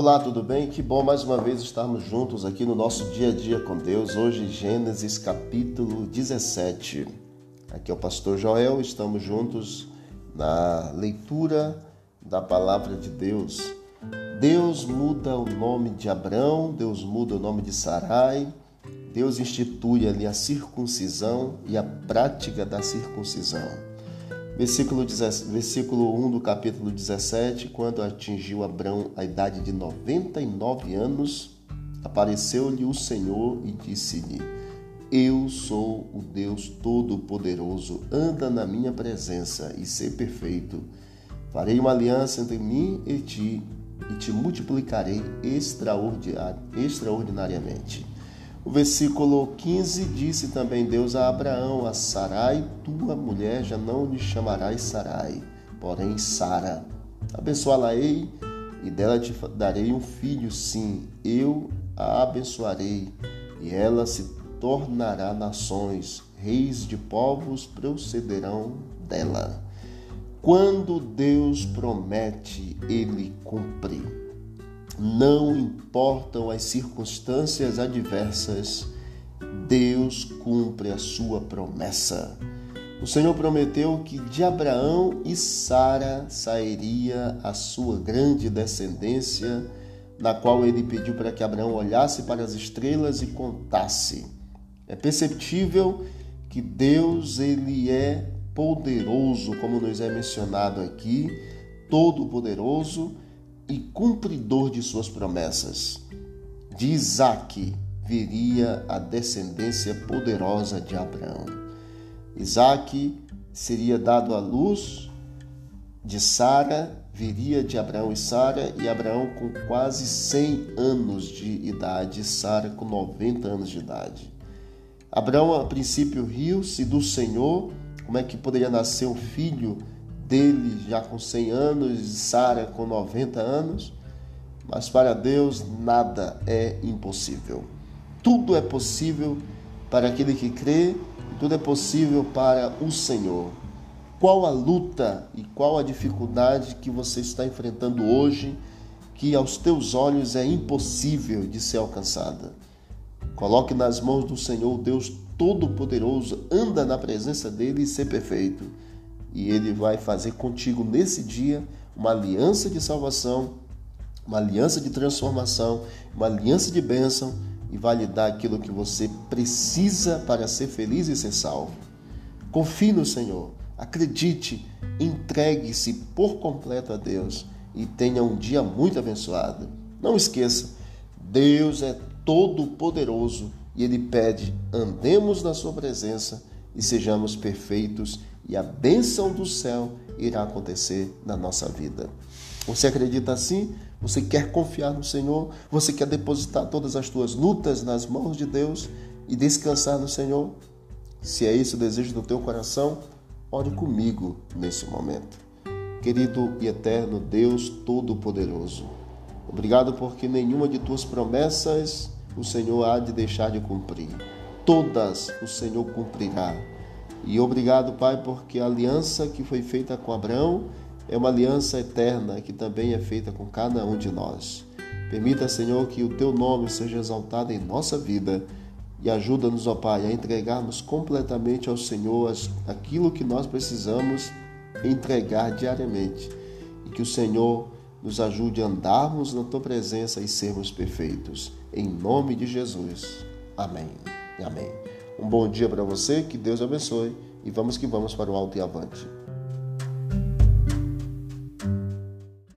Olá, tudo bem? Que bom mais uma vez estarmos juntos aqui no nosso dia a dia com Deus. Hoje, Gênesis capítulo 17. Aqui é o pastor Joel, estamos juntos na leitura da palavra de Deus. Deus muda o nome de Abrão, Deus muda o nome de Sarai, Deus institui ali a circuncisão e a prática da circuncisão. Versículo, versículo 1 do capítulo 17: Quando atingiu Abrão a idade de 99 anos, apareceu-lhe o Senhor e disse-lhe: Eu sou o Deus Todo-Poderoso, anda na minha presença e ser perfeito. Farei uma aliança entre mim e ti e te multiplicarei extraordinariamente. O versículo 15 disse também Deus a Abraão: A Sarai, tua mulher, já não lhe chamarás Sarai, porém Sara. Abençoá-la-ei e dela te darei um filho, sim, eu a abençoarei, e ela se tornará nações, reis de povos procederão dela. Quando Deus promete, ele cumpre. Não importam as circunstâncias adversas, Deus cumpre a sua promessa. O Senhor prometeu que de Abraão e Sara sairia a sua grande descendência, na qual ele pediu para que Abraão olhasse para as estrelas e contasse. É perceptível que Deus ele é poderoso, como nos é mencionado aqui, todo poderoso e cumpridor de suas promessas. De Isaac viria a descendência poderosa de Abraão. Isaac seria dado à luz de Sara, viria de Abraão e Sara, e Abraão com quase 100 anos de idade, Sara com 90 anos de idade. Abraão, a princípio, riu-se do Senhor, como é que poderia nascer um filho dele já com 100 anos, Sara com 90 anos, mas para Deus nada é impossível. Tudo é possível para aquele que crê, tudo é possível para o Senhor. Qual a luta e qual a dificuldade que você está enfrentando hoje que aos teus olhos é impossível de ser alcançada? Coloque nas mãos do Senhor, Deus Todo-Poderoso, anda na presença dele e ser perfeito e ele vai fazer contigo nesse dia uma aliança de salvação, uma aliança de transformação, uma aliança de bênção e vai lhe dar aquilo que você precisa para ser feliz e ser salvo. Confie no Senhor, acredite, entregue-se por completo a Deus e tenha um dia muito abençoado. Não esqueça, Deus é todo poderoso e ele pede: andemos na sua presença e sejamos perfeitos, e a bênção do céu irá acontecer na nossa vida. Você acredita assim? Você quer confiar no Senhor? Você quer depositar todas as suas lutas nas mãos de Deus e descansar no Senhor? Se é esse o desejo do teu coração, ore comigo nesse momento. Querido e eterno Deus Todo-Poderoso, obrigado porque nenhuma de tuas promessas o Senhor há de deixar de cumprir todas o Senhor cumprirá. E obrigado, Pai, porque a aliança que foi feita com Abraão é uma aliança eterna que também é feita com cada um de nós. Permita, Senhor, que o teu nome seja exaltado em nossa vida e ajuda-nos, ó Pai, a entregarmos completamente ao Senhor aquilo que nós precisamos entregar diariamente e que o Senhor nos ajude a andarmos na tua presença e sermos perfeitos. Em nome de Jesus. Amém. Amém. Um bom dia para você, que Deus abençoe e vamos que vamos para o alto e avante.